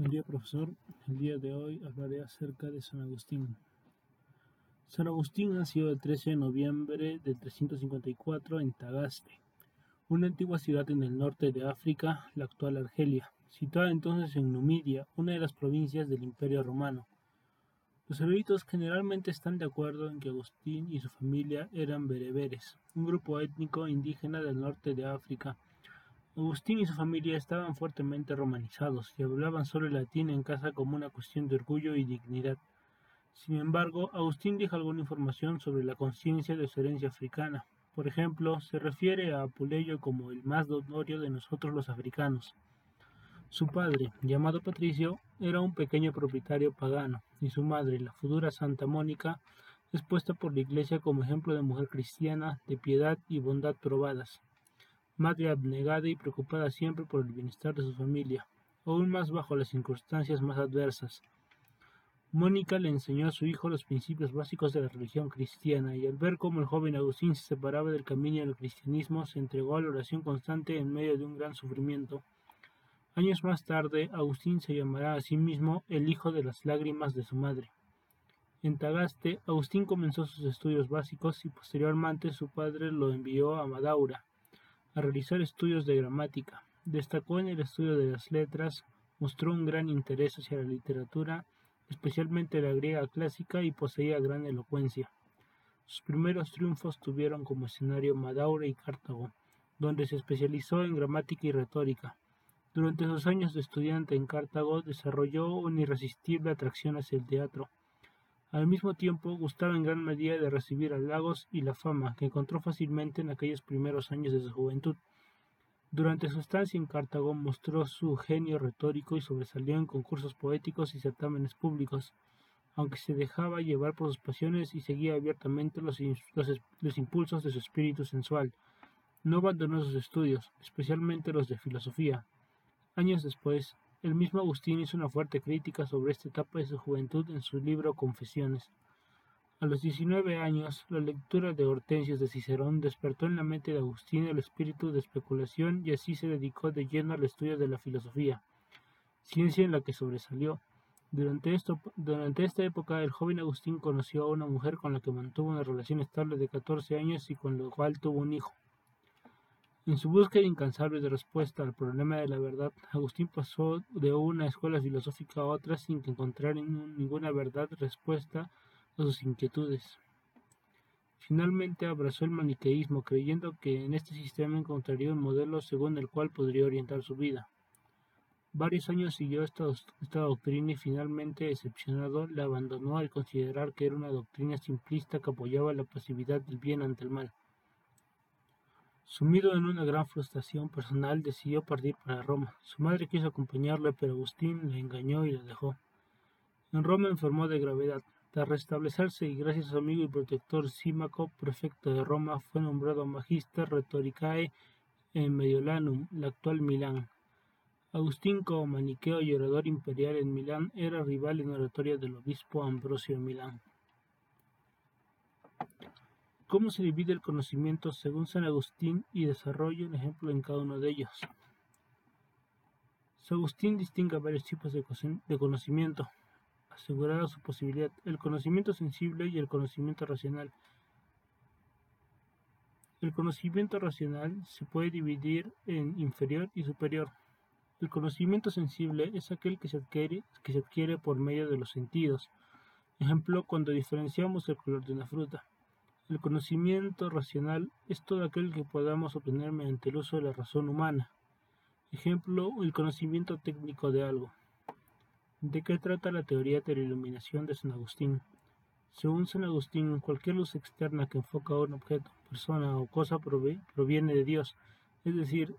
Buen día profesor, el día de hoy hablaré acerca de San Agustín. San Agustín nació el 13 de noviembre de 354 en Tagaste, una antigua ciudad en el norte de África, la actual Argelia, situada entonces en Numidia, una de las provincias del Imperio Romano. Los eruditos generalmente están de acuerdo en que Agustín y su familia eran bereberes, un grupo étnico indígena del norte de África, Agustín y su familia estaban fuertemente romanizados y hablaban solo el latín en casa como una cuestión de orgullo y dignidad. Sin embargo, Agustín deja alguna información sobre la conciencia de su herencia africana. Por ejemplo, se refiere a Apuleyo como el más notorio de nosotros los africanos. Su padre, llamado Patricio, era un pequeño propietario pagano, y su madre, la futura Santa Mónica, es puesta por la Iglesia como ejemplo de mujer cristiana, de piedad y bondad probadas madre abnegada y preocupada siempre por el bienestar de su familia, aún más bajo las circunstancias más adversas. Mónica le enseñó a su hijo los principios básicos de la religión cristiana, y al ver cómo el joven Agustín se separaba del camino del cristianismo, se entregó a la oración constante en medio de un gran sufrimiento. Años más tarde, Agustín se llamará a sí mismo el hijo de las lágrimas de su madre. En Tagaste, Agustín comenzó sus estudios básicos y posteriormente su padre lo envió a Madaura, a realizar estudios de gramática. Destacó en el estudio de las letras, mostró un gran interés hacia la literatura, especialmente la griega clásica, y poseía gran elocuencia. Sus primeros triunfos tuvieron como escenario Madaura y Cartago, donde se especializó en gramática y retórica. Durante sus años de estudiante en Cartago desarrolló una irresistible atracción hacia el teatro. Al mismo tiempo, gustaba en gran medida de recibir halagos y la fama que encontró fácilmente en aquellos primeros años de su juventud. Durante su estancia en Cartago mostró su genio retórico y sobresalió en concursos poéticos y certámenes públicos, aunque se dejaba llevar por sus pasiones y seguía abiertamente los, los impulsos de su espíritu sensual. No abandonó sus estudios, especialmente los de filosofía. Años después, el mismo Agustín hizo una fuerte crítica sobre esta etapa de su juventud en su libro Confesiones. A los 19 años, la lectura de Hortensios de Cicerón despertó en la mente de Agustín el espíritu de especulación y así se dedicó de lleno al estudio de la filosofía, ciencia en la que sobresalió. Durante, esto, durante esta época, el joven Agustín conoció a una mujer con la que mantuvo una relación estable de 14 años y con la cual tuvo un hijo. En su búsqueda incansable de respuesta al problema de la verdad, Agustín pasó de una escuela filosófica a otra sin encontrar ninguna verdad respuesta a sus inquietudes. Finalmente abrazó el maniqueísmo, creyendo que en este sistema encontraría un modelo según el cual podría orientar su vida. Varios años siguió esta, esta, doctrina y finalmente, decepcionado, la abandonó al considerar que era una doctrina simplista que apoyaba la pasividad del bien ante el mal. Sumido en una gran frustración personal, decidió partir para Roma. Su madre quiso acompañarle, pero Agustín le engañó y la dejó. En Roma enfermó de gravedad. Tras restablecerse y gracias a su amigo y protector Símaco, prefecto de Roma, fue nombrado Magister Rhetoricae en Mediolanum, la actual Milán. Agustín, como maniqueo y orador imperial en Milán, era rival en oratoria del obispo Ambrosio de Milán. ¿Cómo se divide el conocimiento según San Agustín y desarrollo un ejemplo en cada uno de ellos? San Agustín distingue varios tipos de conocimiento, asegurada su posibilidad, el conocimiento sensible y el conocimiento racional. El conocimiento racional se puede dividir en inferior y superior. El conocimiento sensible es aquel que se adquiere, que se adquiere por medio de los sentidos. Ejemplo, cuando diferenciamos el color de una fruta. El conocimiento racional es todo aquel que podamos obtener mediante el uso de la razón humana. Ejemplo, el conocimiento técnico de algo. ¿De qué trata la teoría de la iluminación de San Agustín? Según San Agustín, cualquier luz externa que enfoca a un objeto, persona o cosa proviene de Dios. Es decir,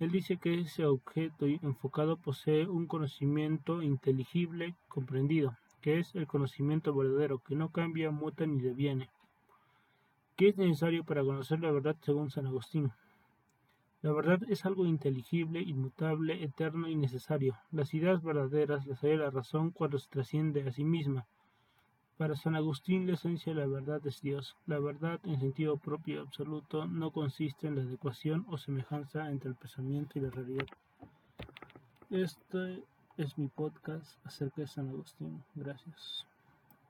él dice que ese objeto enfocado posee un conocimiento inteligible, comprendido, que es el conocimiento verdadero, que no cambia, muta ni deviene. ¿Qué es necesario para conocer la verdad según San Agustín? La verdad es algo inteligible, inmutable, eterno y necesario. Las ideas verdaderas las hay la razón cuando se trasciende a sí misma. Para San Agustín la esencia de la verdad es Dios. La verdad en sentido propio y absoluto no consiste en la adecuación o semejanza entre el pensamiento y la realidad. Este es mi podcast acerca de San Agustín. Gracias.